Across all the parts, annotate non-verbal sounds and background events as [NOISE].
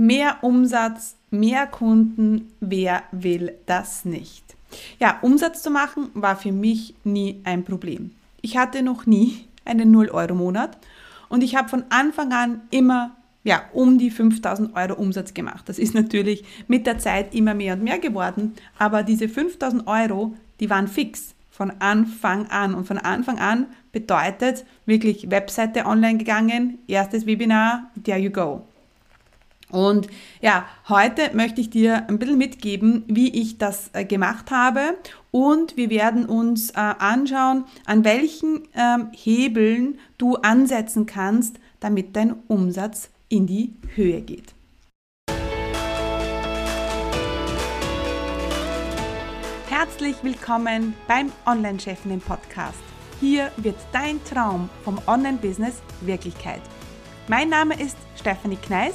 Mehr Umsatz, mehr Kunden, wer will das nicht? Ja, Umsatz zu machen war für mich nie ein Problem. Ich hatte noch nie einen 0-Euro-Monat und ich habe von Anfang an immer ja, um die 5000 Euro Umsatz gemacht. Das ist natürlich mit der Zeit immer mehr und mehr geworden, aber diese 5000 Euro, die waren fix von Anfang an. Und von Anfang an bedeutet wirklich Webseite online gegangen, erstes Webinar, there you go. Und ja, heute möchte ich dir ein bisschen mitgeben, wie ich das äh, gemacht habe und wir werden uns äh, anschauen, an welchen ähm, Hebeln du ansetzen kannst, damit dein Umsatz in die Höhe geht. Herzlich willkommen beim Online-Chefinnen Podcast. Hier wird dein Traum vom Online-Business Wirklichkeit. Mein Name ist Stephanie Kneis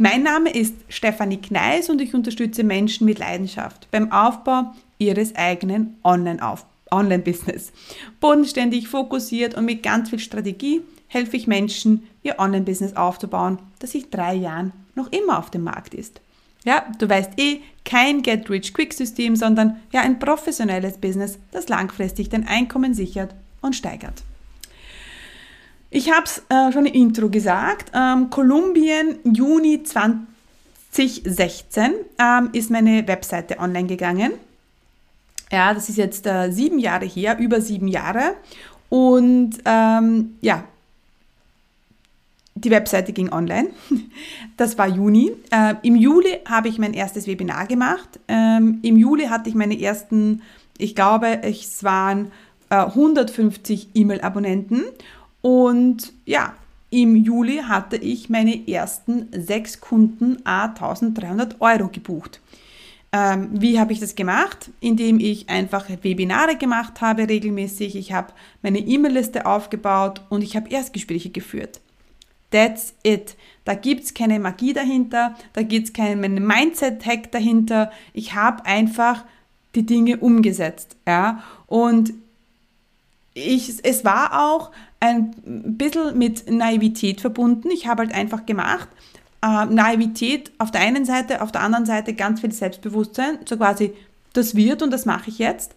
Mein Name ist Stefanie Kneis und ich unterstütze Menschen mit Leidenschaft beim Aufbau ihres eigenen Online-Business. Bodenständig, fokussiert und mit ganz viel Strategie helfe ich Menschen, ihr Online-Business aufzubauen, das seit drei Jahren noch immer auf dem Markt ist. Ja, du weißt eh, kein Get-Rich-Quick-System, sondern ja ein professionelles Business, das langfristig dein Einkommen sichert und steigert. Ich habe es äh, schon im Intro gesagt. Ähm, Kolumbien, Juni 2016 ähm, ist meine Webseite online gegangen. Ja, das ist jetzt äh, sieben Jahre her, über sieben Jahre. Und ähm, ja, die Webseite ging online. [LAUGHS] Das war Juni. Äh, Im Juli habe ich mein erstes Webinar gemacht. Ähm, Im Juli hatte ich meine ersten, ich glaube, es waren äh, 150 E-Mail-Abonnenten. Und ja, im Juli hatte ich meine ersten sechs Kunden a 1300 Euro gebucht. Ähm, wie habe ich das gemacht? Indem ich einfach Webinare gemacht habe regelmäßig. Ich habe meine E-Mail-Liste aufgebaut und ich habe Erstgespräche geführt. That's it. Da gibt es keine Magie dahinter, da gibt es keinen Mindset-Hack dahinter. Ich habe einfach die Dinge umgesetzt. Ja? Und ich, es war auch ein bisschen mit Naivität verbunden. Ich habe halt einfach gemacht. Äh, Naivität auf der einen Seite, auf der anderen Seite ganz viel Selbstbewusstsein. So quasi, das wird und das mache ich jetzt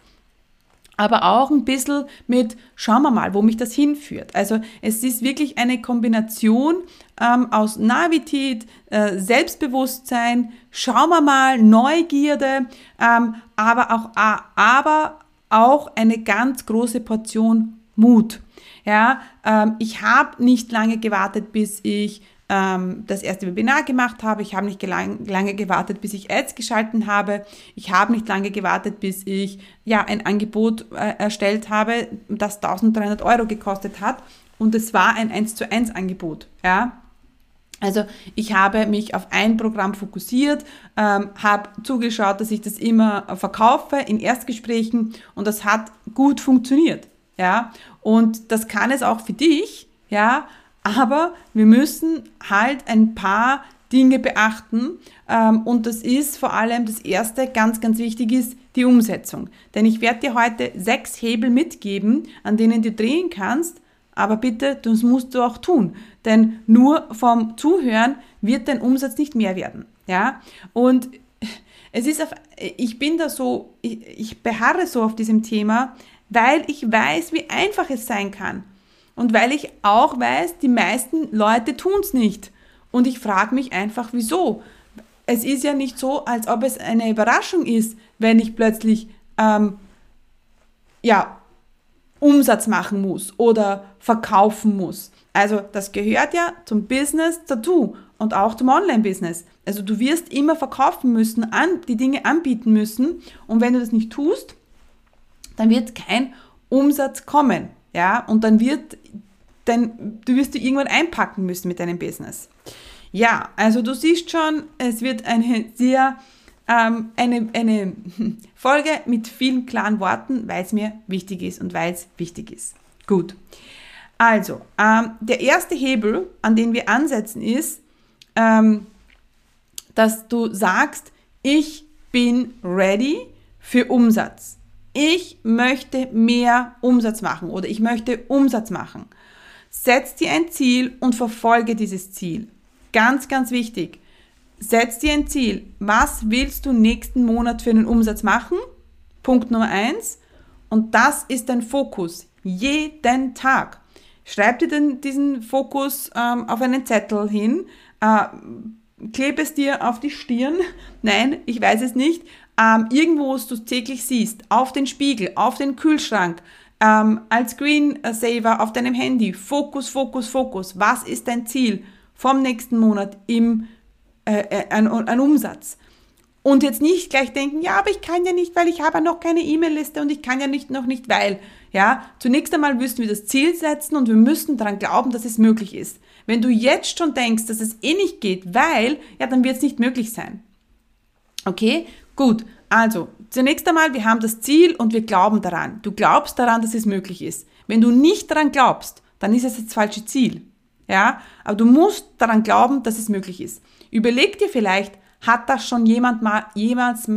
aber auch ein bisschen mit, schauen wir mal, wo mich das hinführt. Also es ist wirklich eine Kombination ähm, aus Navität, äh, Selbstbewusstsein, schauen wir mal, Neugierde, ähm, aber, auch, äh, aber auch eine ganz große Portion Mut. Ja, ähm, ich habe nicht lange gewartet, bis ich ähm, das erste Webinar gemacht habe. Ich habe nicht lang, lange gewartet, bis ich Ads geschalten habe. Ich habe nicht lange gewartet, bis ich ja ein Angebot äh, erstellt habe, das 1300 Euro gekostet hat. Und es war ein 1 zu 1 Angebot. Ja, also ich habe mich auf ein Programm fokussiert, ähm, habe zugeschaut, dass ich das immer verkaufe in Erstgesprächen und das hat gut funktioniert. Ja, und das kann es auch für dich. Ja, aber wir müssen halt ein paar Dinge beachten. Ähm, und das ist vor allem das Erste, ganz, ganz wichtig ist, die Umsetzung. Denn ich werde dir heute sechs Hebel mitgeben, an denen du drehen kannst. Aber bitte, das musst du auch tun. Denn nur vom Zuhören wird dein Umsatz nicht mehr werden. Ja? Und es ist auf, ich bin da so, ich, ich beharre so auf diesem Thema, weil ich weiß, wie einfach es sein kann. Und weil ich auch weiß, die meisten Leute tun es nicht. Und ich frage mich einfach, wieso? Es ist ja nicht so, als ob es eine Überraschung ist, wenn ich plötzlich ähm, ja, Umsatz machen muss oder verkaufen muss. Also das gehört ja zum Business dazu und auch zum Online-Business. Also du wirst immer verkaufen müssen, an, die Dinge anbieten müssen und wenn du das nicht tust, dann wird kein Umsatz kommen. Ja, und dann wird, dann, du wirst du irgendwann einpacken müssen mit deinem Business. Ja, also du siehst schon, es wird eine sehr ähm, eine, eine [LAUGHS] Folge mit vielen klaren Worten, weil es mir wichtig ist und weil es wichtig ist. Gut. Also, ähm, der erste Hebel, an den wir ansetzen, ist, ähm, dass du sagst, ich bin ready für Umsatz. Ich möchte mehr Umsatz machen oder ich möchte Umsatz machen. Setz dir ein Ziel und verfolge dieses Ziel. Ganz, ganz wichtig. Setz dir ein Ziel. Was willst du nächsten Monat für einen Umsatz machen? Punkt Nummer eins. Und das ist dein Fokus. Jeden Tag. Schreib dir den, diesen Fokus ähm, auf einen Zettel hin. Äh, klebe es dir auf die Stirn. [LAUGHS] Nein, ich weiß es nicht. Ähm, irgendwo, wo du es täglich siehst. Auf den Spiegel, auf den Kühlschrank. Ähm, als Screensaver auf deinem Handy. Fokus, Fokus, Fokus. Was ist dein Ziel vom nächsten Monat im äh, äh, an, an Umsatz. Und jetzt nicht gleich denken, ja, aber ich kann ja nicht, weil ich habe noch keine E-Mail-Liste und ich kann ja nicht noch nicht, weil. Ja, zunächst einmal müssen wir das Ziel setzen und wir müssen daran glauben, dass es möglich ist. Wenn du jetzt schon denkst, dass es eh nicht geht, weil, ja, dann wird es nicht möglich sein. Okay, gut. Also, zunächst einmal, wir haben das Ziel und wir glauben daran. Du glaubst daran, dass es möglich ist. Wenn du nicht daran glaubst, dann ist es das falsche Ziel. Ja, aber du musst daran glauben, dass es möglich ist. Überleg dir vielleicht, hat das schon jemand mal jemals,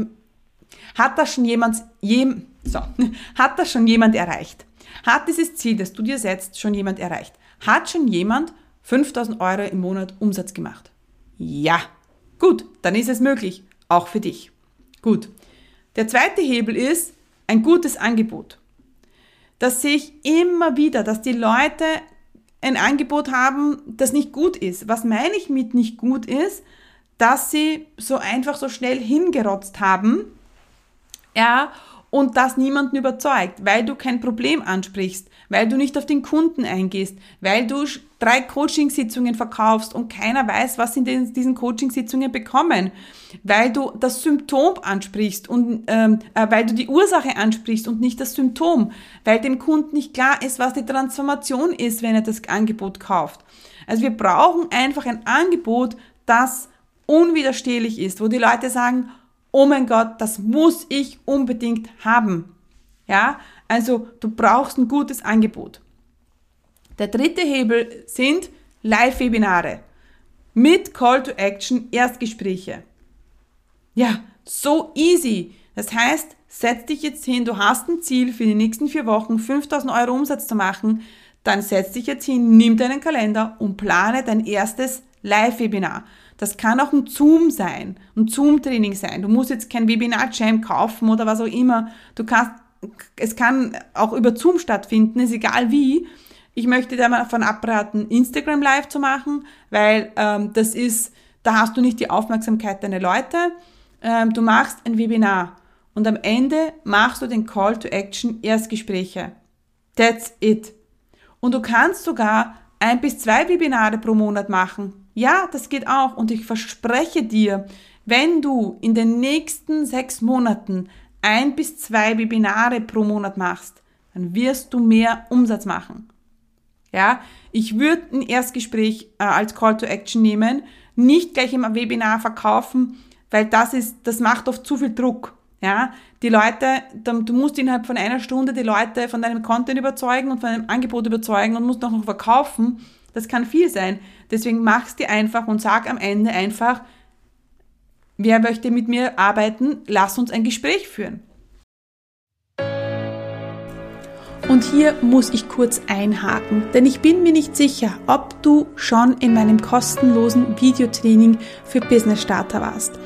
hat das schon jemand, jem, so, [LAUGHS] hat das schon jemand erreicht? Hat dieses Ziel, das du dir setzt, schon jemand erreicht? Hat schon jemand 5000 Euro im Monat Umsatz gemacht? Ja. Gut, dann ist es möglich, auch für dich. Gut. Der zweite Hebel ist ein gutes Angebot. Das sehe ich immer wieder, dass die Leute ein Angebot haben, das nicht gut ist. Was meine ich mit nicht gut ist? Dass sie so einfach so schnell hingerotzt haben, ja, und das niemanden überzeugt, weil du kein Problem ansprichst, weil du nicht auf den Kunden eingehst, weil du drei Coachingsitzungen verkaufst und keiner weiß, was sie in diesen Coachingsitzungen bekommen, weil du das Symptom ansprichst und ähm, äh, weil du die Ursache ansprichst und nicht das Symptom, weil dem Kunden nicht klar ist, was die Transformation ist, wenn er das Angebot kauft. Also wir brauchen einfach ein Angebot, das unwiderstehlich ist, wo die Leute sagen, oh mein Gott, das muss ich unbedingt haben. Ja, also du brauchst ein gutes Angebot. Der dritte Hebel sind Live-Webinare mit Call to Action Erstgespräche. Ja, so easy. Das heißt, setz dich jetzt hin, du hast ein Ziel für die nächsten vier Wochen 5000 Euro Umsatz zu machen, dann setz dich jetzt hin, nimm deinen Kalender und plane dein erstes Live-Webinar. Das kann auch ein Zoom sein, ein Zoom-Training sein. Du musst jetzt kein Webinar-Jam kaufen oder was auch immer. Du kannst, es kann auch über Zoom stattfinden, ist egal wie. Ich möchte dir davon abraten, Instagram Live zu machen, weil ähm, das ist, da hast du nicht die Aufmerksamkeit deiner Leute. Ähm, du machst ein Webinar und am Ende machst du den Call to Action Erstgespräche. That's it. Und du kannst sogar ein bis zwei Webinare pro Monat machen. Ja, das geht auch. Und ich verspreche dir, wenn du in den nächsten sechs Monaten ein bis zwei Webinare pro Monat machst, dann wirst du mehr Umsatz machen. Ja, ich würde ein Erstgespräch äh, als Call to Action nehmen, nicht gleich im Webinar verkaufen, weil das ist, das macht oft zu viel Druck. Ja, die Leute, du musst innerhalb von einer Stunde die Leute von deinem Content überzeugen und von deinem Angebot überzeugen und musst auch noch verkaufen. Das kann viel sein. Deswegen mach's dir einfach und sag am Ende einfach, wer möchte mit mir arbeiten, lass uns ein Gespräch führen. Und hier muss ich kurz einhaken, denn ich bin mir nicht sicher, ob du schon in meinem kostenlosen Videotraining für Business Starter warst.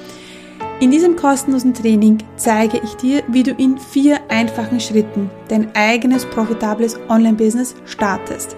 In diesem kostenlosen Training zeige ich dir, wie du in vier einfachen Schritten dein eigenes profitables Online-Business startest,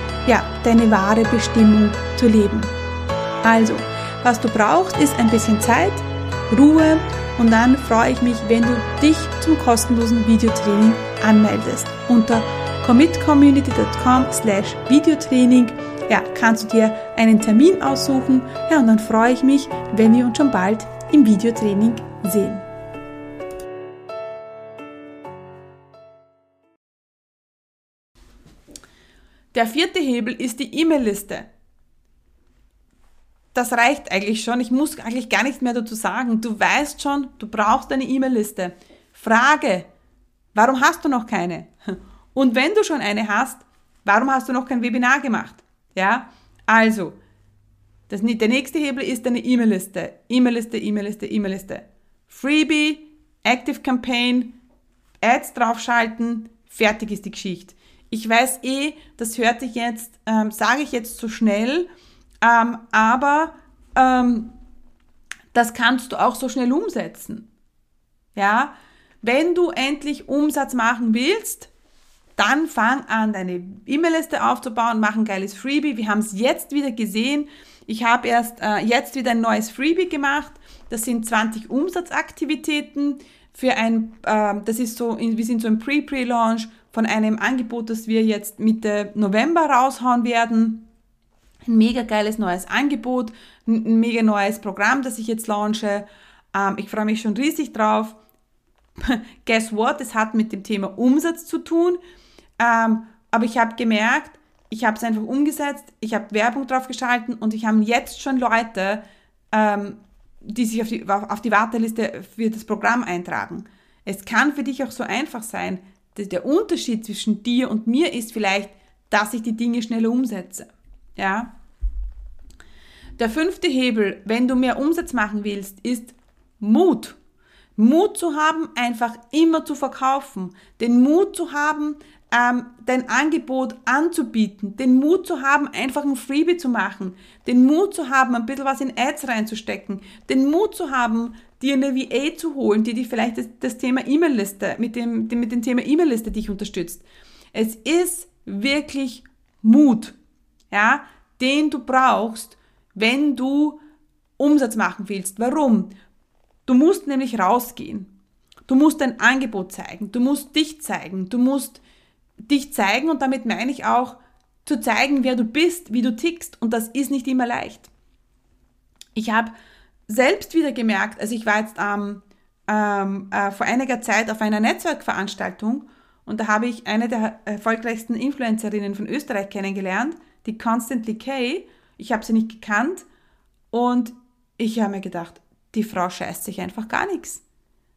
ja, deine wahre Bestimmung zu leben. Also, was du brauchst, ist ein bisschen Zeit, Ruhe und dann freue ich mich, wenn du dich zum kostenlosen Videotraining anmeldest. Unter commitcommunity.com slash Videotraining ja, kannst du dir einen Termin aussuchen. Ja, und dann freue ich mich, wenn wir uns schon bald im Videotraining sehen. Der vierte Hebel ist die E-Mail-Liste. Das reicht eigentlich schon. Ich muss eigentlich gar nichts mehr dazu sagen. Du weißt schon, du brauchst eine E-Mail-Liste. Frage, warum hast du noch keine? Und wenn du schon eine hast, warum hast du noch kein Webinar gemacht? Ja, also, das, der nächste Hebel ist deine E-Mail-Liste. E-Mail-Liste, E-Mail-Liste, E-Mail-Liste. Freebie, Active Campaign, Ads draufschalten, fertig ist die Geschichte. Ich weiß eh, das hört sich jetzt, ähm, sage ich jetzt zu schnell, ähm, aber ähm, das kannst du auch so schnell umsetzen. Ja, wenn du endlich Umsatz machen willst, dann fang an, deine E-Mail-Liste aufzubauen, mach ein geiles Freebie. Wir haben es jetzt wieder gesehen. Ich habe erst äh, jetzt wieder ein neues Freebie gemacht. Das sind 20 Umsatzaktivitäten für ein, äh, das ist so, wir sind so im Pre-Pre-Launch von einem Angebot, das wir jetzt Mitte November raushauen werden. Ein mega geiles neues Angebot, ein mega neues Programm, das ich jetzt launche. Ähm, ich freue mich schon riesig drauf. [LAUGHS] Guess what? Es hat mit dem Thema Umsatz zu tun. Ähm, aber ich habe gemerkt, ich habe es einfach umgesetzt, ich habe Werbung drauf geschalten und ich habe jetzt schon Leute, ähm, die sich auf die, auf die Warteliste für das Programm eintragen. Es kann für dich auch so einfach sein. Der Unterschied zwischen dir und mir ist vielleicht, dass ich die Dinge schneller umsetze. Ja? Der fünfte Hebel, wenn du mehr Umsatz machen willst, ist Mut. Mut zu haben, einfach immer zu verkaufen. Den Mut zu haben, ähm, dein Angebot anzubieten, den Mut zu haben, einfach ein Freebie zu machen, den Mut zu haben, ein bisschen was in Ads reinzustecken, den Mut zu haben, dir eine VA zu holen, die dich vielleicht das, das Thema E-Mail-Liste, mit dem, mit dem Thema E-Mail-Liste dich unterstützt. Es ist wirklich Mut, ja, den du brauchst, wenn du Umsatz machen willst. Warum? Du musst nämlich rausgehen. Du musst dein Angebot zeigen. Du musst dich zeigen. Du musst dich zeigen und damit meine ich auch zu zeigen, wer du bist, wie du tickst und das ist nicht immer leicht. Ich habe selbst wieder gemerkt, also ich war jetzt ähm, ähm, äh, vor einiger Zeit auf einer Netzwerkveranstaltung und da habe ich eine der erfolgreichsten Influencerinnen von Österreich kennengelernt, die Constantly Kay. Ich habe sie nicht gekannt und ich habe mir gedacht, die Frau scheißt sich einfach gar nichts.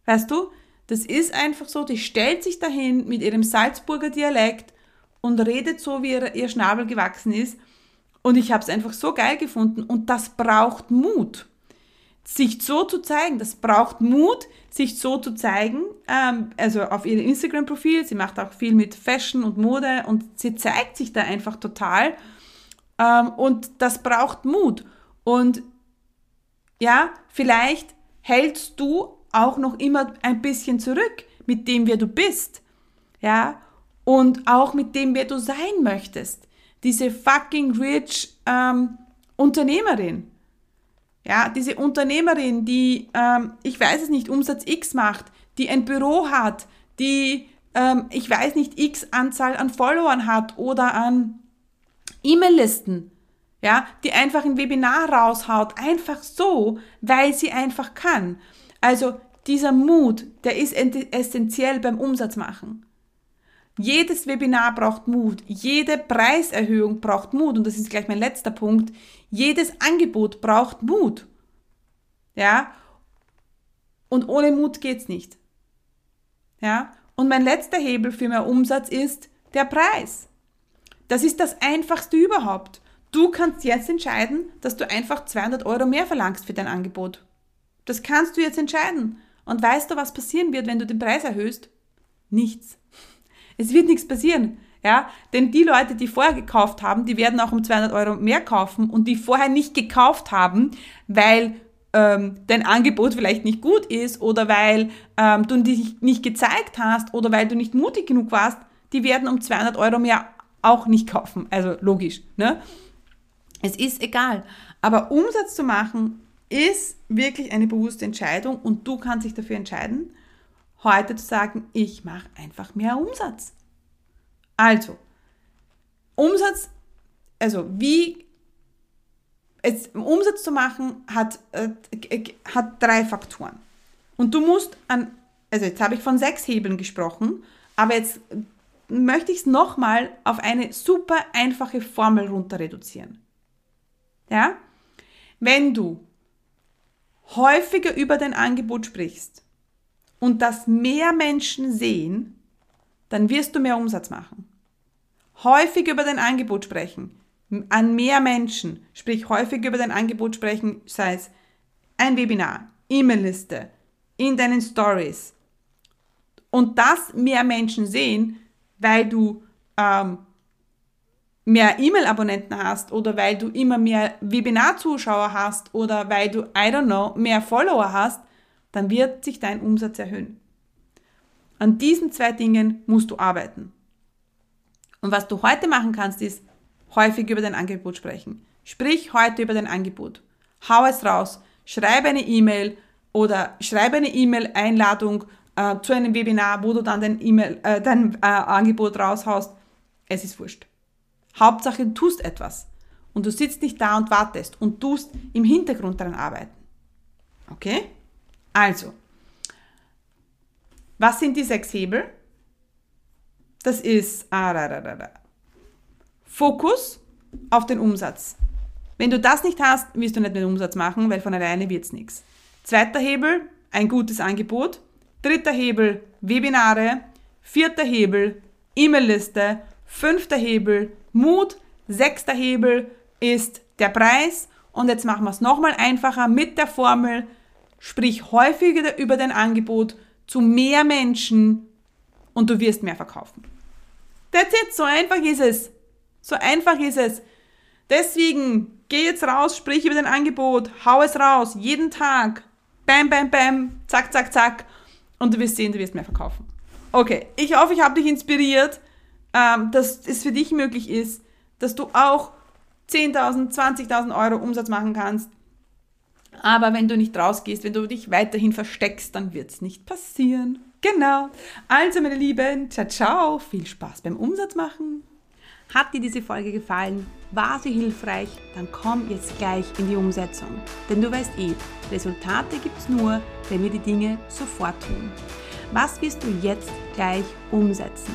Weißt du, das ist einfach so, die stellt sich dahin mit ihrem Salzburger Dialekt und redet so, wie ihr, ihr Schnabel gewachsen ist. Und ich habe es einfach so geil gefunden. Und das braucht Mut. Sich so zu zeigen, das braucht Mut, sich so zu zeigen. Ähm, also auf ihrem Instagram-Profil, sie macht auch viel mit Fashion und Mode und sie zeigt sich da einfach total. Ähm, und das braucht Mut. Und ja, vielleicht hältst du auch noch immer ein bisschen zurück mit dem, wer du bist. Ja, und auch mit dem, wer du sein möchtest. Diese fucking rich ähm, Unternehmerin. Ja, diese Unternehmerin, die, ähm, ich weiß es nicht, Umsatz X macht, die ein Büro hat, die, ähm, ich weiß nicht, X Anzahl an Followern hat oder an E-Mail-Listen, ja, die einfach ein Webinar raushaut, einfach so, weil sie einfach kann. Also dieser Mut, der ist essentiell beim Umsatz machen. Jedes Webinar braucht Mut, jede Preiserhöhung braucht Mut und das ist gleich mein letzter Punkt. Jedes Angebot braucht Mut. Ja? Und ohne Mut geht's nicht. Ja? Und mein letzter Hebel für mehr Umsatz ist der Preis. Das ist das einfachste überhaupt. Du kannst jetzt entscheiden, dass du einfach 200 Euro mehr verlangst für dein Angebot. Das kannst du jetzt entscheiden. Und weißt du, was passieren wird, wenn du den Preis erhöhst? Nichts. Es wird nichts passieren. Ja, denn die Leute, die vorher gekauft haben, die werden auch um 200 Euro mehr kaufen und die vorher nicht gekauft haben, weil ähm, dein Angebot vielleicht nicht gut ist oder weil ähm, du dich nicht gezeigt hast oder weil du nicht mutig genug warst, die werden um 200 Euro mehr auch nicht kaufen. Also logisch. Ne? Es ist egal. Aber Umsatz zu machen ist wirklich eine bewusste Entscheidung und du kannst dich dafür entscheiden, heute zu sagen, ich mache einfach mehr Umsatz. Also, Umsatz, also wie es, Umsatz zu machen, hat, äh, hat drei Faktoren. Und du musst an, also jetzt habe ich von sechs Hebeln gesprochen, aber jetzt möchte ich es nochmal auf eine super einfache Formel runter reduzieren. Ja? Wenn du häufiger über dein Angebot sprichst und das mehr Menschen sehen, dann wirst du mehr Umsatz machen. Häufig über dein Angebot sprechen, an mehr Menschen, sprich häufig über dein Angebot sprechen, sei es ein Webinar, E-Mail-Liste, in deinen Stories. Und das mehr Menschen sehen, weil du ähm, mehr E-Mail-Abonnenten hast oder weil du immer mehr Webinar-Zuschauer hast oder weil du, I don't know, mehr Follower hast, dann wird sich dein Umsatz erhöhen. An diesen zwei Dingen musst du arbeiten. Und was du heute machen kannst, ist häufig über dein Angebot sprechen. Sprich heute über dein Angebot. Hau es raus. Schreibe eine E-Mail oder schreibe eine E-Mail-Einladung äh, zu einem Webinar, wo du dann dein, E-Mail, äh, dein äh, Angebot raushaust. Es ist wurscht. Hauptsache, du tust etwas. Und du sitzt nicht da und wartest und tust im Hintergrund daran arbeiten. Okay? Also, was sind die sechs Hebel? Das ist ah, Fokus auf den Umsatz. Wenn du das nicht hast, wirst du nicht mehr Umsatz machen, weil von alleine wird es nichts. Zweiter Hebel, ein gutes Angebot. Dritter Hebel, Webinare. Vierter Hebel, E-Mail-Liste. Fünfter Hebel, Mut. Sechster Hebel ist der Preis. Und jetzt machen wir es nochmal einfacher mit der Formel. Sprich häufiger über dein Angebot zu mehr Menschen und du wirst mehr verkaufen. That's it, so einfach ist es. So einfach ist es. Deswegen geh jetzt raus, sprich über dein Angebot, hau es raus, jeden Tag. Bam, bam, bam, zack, zack, zack. Und du wirst sehen, du wirst mehr verkaufen. Okay, ich hoffe, ich habe dich inspiriert, ähm, dass es für dich möglich ist, dass du auch 10.000, 20.000 Euro Umsatz machen kannst. Aber wenn du nicht rausgehst, wenn du dich weiterhin versteckst, dann wird es nicht passieren. Genau. Also, meine Lieben, ciao, ciao. Viel Spaß beim Umsatz machen. Hat dir diese Folge gefallen? War sie hilfreich? Dann komm jetzt gleich in die Umsetzung. Denn du weißt eh, Resultate gibt es nur, wenn wir die Dinge sofort tun. Was wirst du jetzt gleich umsetzen?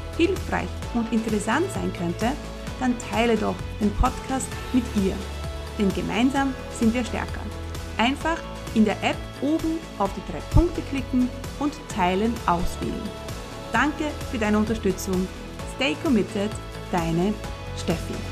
hilfreich und interessant sein könnte, dann teile doch den Podcast mit ihr. Denn gemeinsam sind wir stärker. Einfach in der App oben auf die drei Punkte klicken und Teilen auswählen. Danke für deine Unterstützung. Stay committed, deine Steffi.